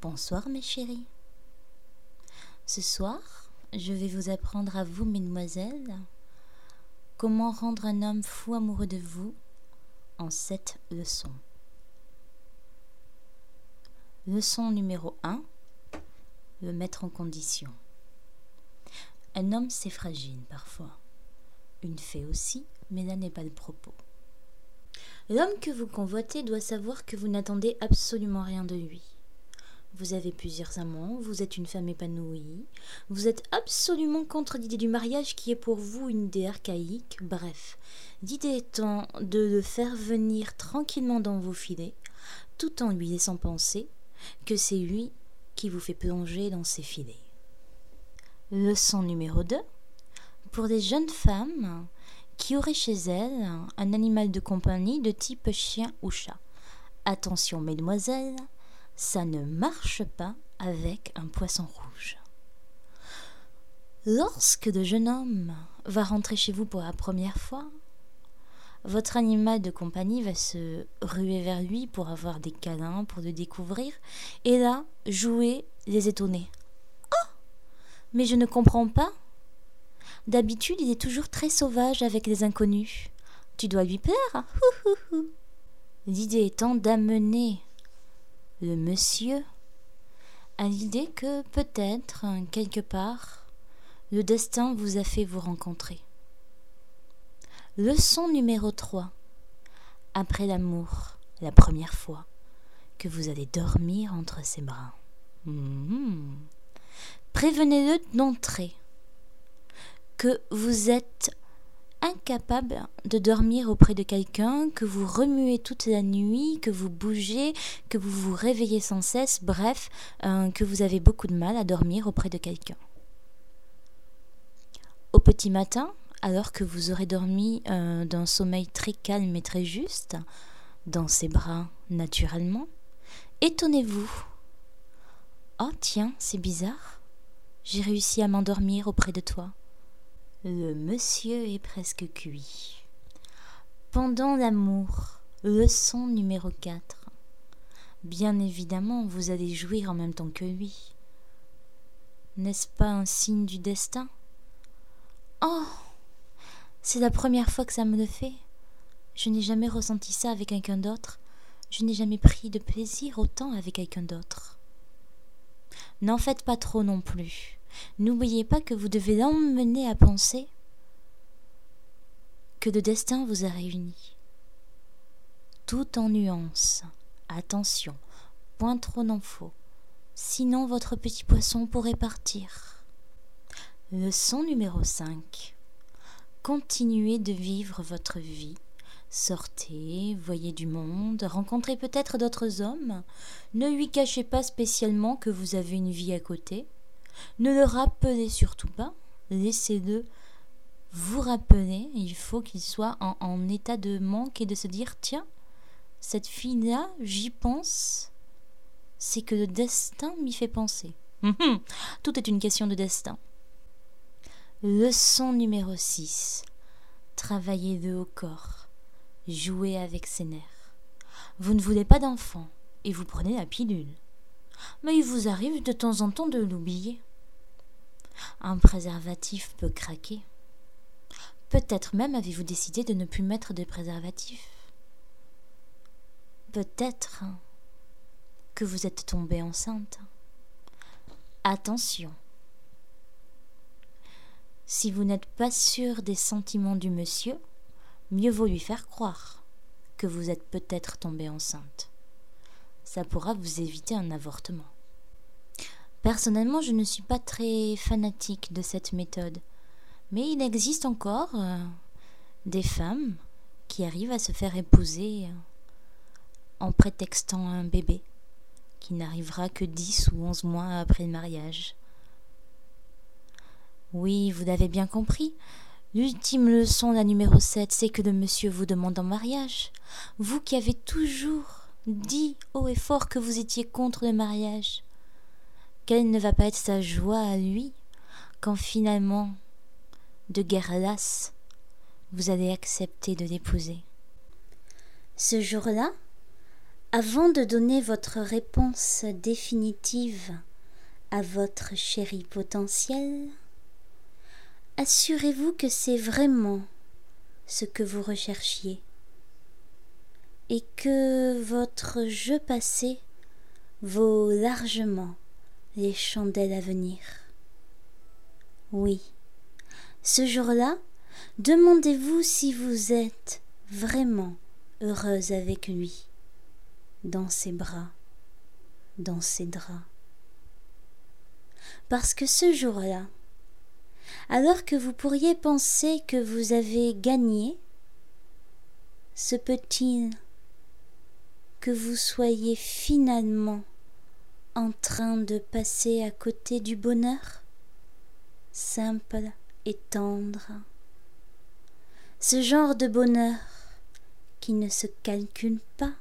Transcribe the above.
Bonsoir mes chéris. Ce soir, je vais vous apprendre à vous, mesdemoiselles, comment rendre un homme fou amoureux de vous en sept leçons. Leçon numéro 1. Le mettre en condition. Un homme, c'est fragile parfois. Une fée aussi, mais là n'est pas le propos. L'homme que vous convoitez doit savoir que vous n'attendez absolument rien de lui. Vous avez plusieurs amants, vous êtes une femme épanouie, vous êtes absolument contre l'idée du mariage qui est pour vous une idée archaïque, bref, l'idée étant de le faire venir tranquillement dans vos filets, tout en lui laissant penser que c'est lui qui vous fait plonger dans ses filets. Leçon numéro 2. Pour les jeunes femmes qui auraient chez elles un animal de compagnie de type chien ou chat. Attention, mesdemoiselles, ça ne marche pas avec un poisson rouge. Lorsque le jeune homme va rentrer chez vous pour la première fois, votre animal de compagnie va se ruer vers lui pour avoir des câlins, pour le découvrir, et là, jouer les étonnés. Oh Mais je ne comprends pas. D'habitude, il est toujours très sauvage avec les inconnus. Tu dois lui plaire. L'idée étant d'amener le monsieur à l'idée que peut-être, quelque part, le destin vous a fait vous rencontrer. Leçon numéro 3. Après l'amour, la première fois que vous allez dormir entre ses bras. Mmh. Prévenez-le d'entrer que vous êtes incapable de dormir auprès de quelqu'un, que vous remuez toute la nuit, que vous bougez, que vous vous réveillez sans cesse, bref, euh, que vous avez beaucoup de mal à dormir auprès de quelqu'un. Au petit matin, alors que vous aurez dormi euh, d'un sommeil très calme et très juste, dans ses bras naturellement, étonnez-vous. Oh tiens, c'est bizarre. J'ai réussi à m'endormir auprès de toi. Le monsieur est presque cuit. Pendant l'amour, leçon numéro 4. Bien évidemment, vous allez jouir en même temps que lui. N'est-ce pas un signe du destin? Oh C'est la première fois que ça me le fait. Je n'ai jamais ressenti ça avec quelqu'un d'autre. Je n'ai jamais pris de plaisir autant avec quelqu'un d'autre. N'en faites pas trop non plus. N'oubliez pas que vous devez l'emmener à penser que le destin vous a réunis. Tout en nuances. Attention, point trop n'en faut. Sinon votre petit poisson pourrait partir. Leçon numéro 5. Continuez de vivre votre vie. Sortez, voyez du monde, rencontrez peut-être d'autres hommes. Ne lui cachez pas spécialement que vous avez une vie à côté. Ne le rappelez surtout pas, laissez-le vous rappeler, il faut qu'il soit en, état de manque et de se dire tiens, cette fille-là, j'y pense, c'est que le destin m'y fait penser. Mhm. Tout est une question de destin. Leçon numéro 6. Travaillez le au corps. Jouez avec ses nerfs. Vous ne voulez pas d'enfant et vous prenez la pilule mais il vous arrive de temps en temps de l'oublier. Un préservatif peut craquer. Peut-être même avez-vous décidé de ne plus mettre de préservatif. Peut-être que vous êtes tombée enceinte. Attention. Si vous n'êtes pas sûr des sentiments du monsieur, mieux vaut lui faire croire que vous êtes peut-être tombée enceinte ça pourra vous éviter un avortement. Personnellement, je ne suis pas très fanatique de cette méthode, mais il existe encore euh, des femmes qui arrivent à se faire épouser euh, en prétextant un bébé qui n'arrivera que 10 ou 11 mois après le mariage. Oui, vous l'avez bien compris. L'ultime leçon, la numéro 7, c'est que le monsieur vous demande en mariage. Vous qui avez toujours Dis haut et fort que vous étiez contre le mariage. Quelle ne va pas être sa joie à lui quand finalement, de guerre lasse, vous allez accepter de l'épouser. Ce jour-là, Avant de donner votre réponse définitive à votre chéri potentiel, assurez-vous que c'est vraiment ce que vous recherchiez et que votre jeu passé vaut largement les chandelles à venir. Oui, ce jour-là, demandez-vous si vous êtes vraiment heureuse avec lui dans ses bras, dans ses draps. Parce que ce jour-là, alors que vous pourriez penser que vous avez gagné, se peut-il que vous soyez finalement en train de passer à côté du bonheur, simple et tendre, ce genre de bonheur qui ne se calcule pas,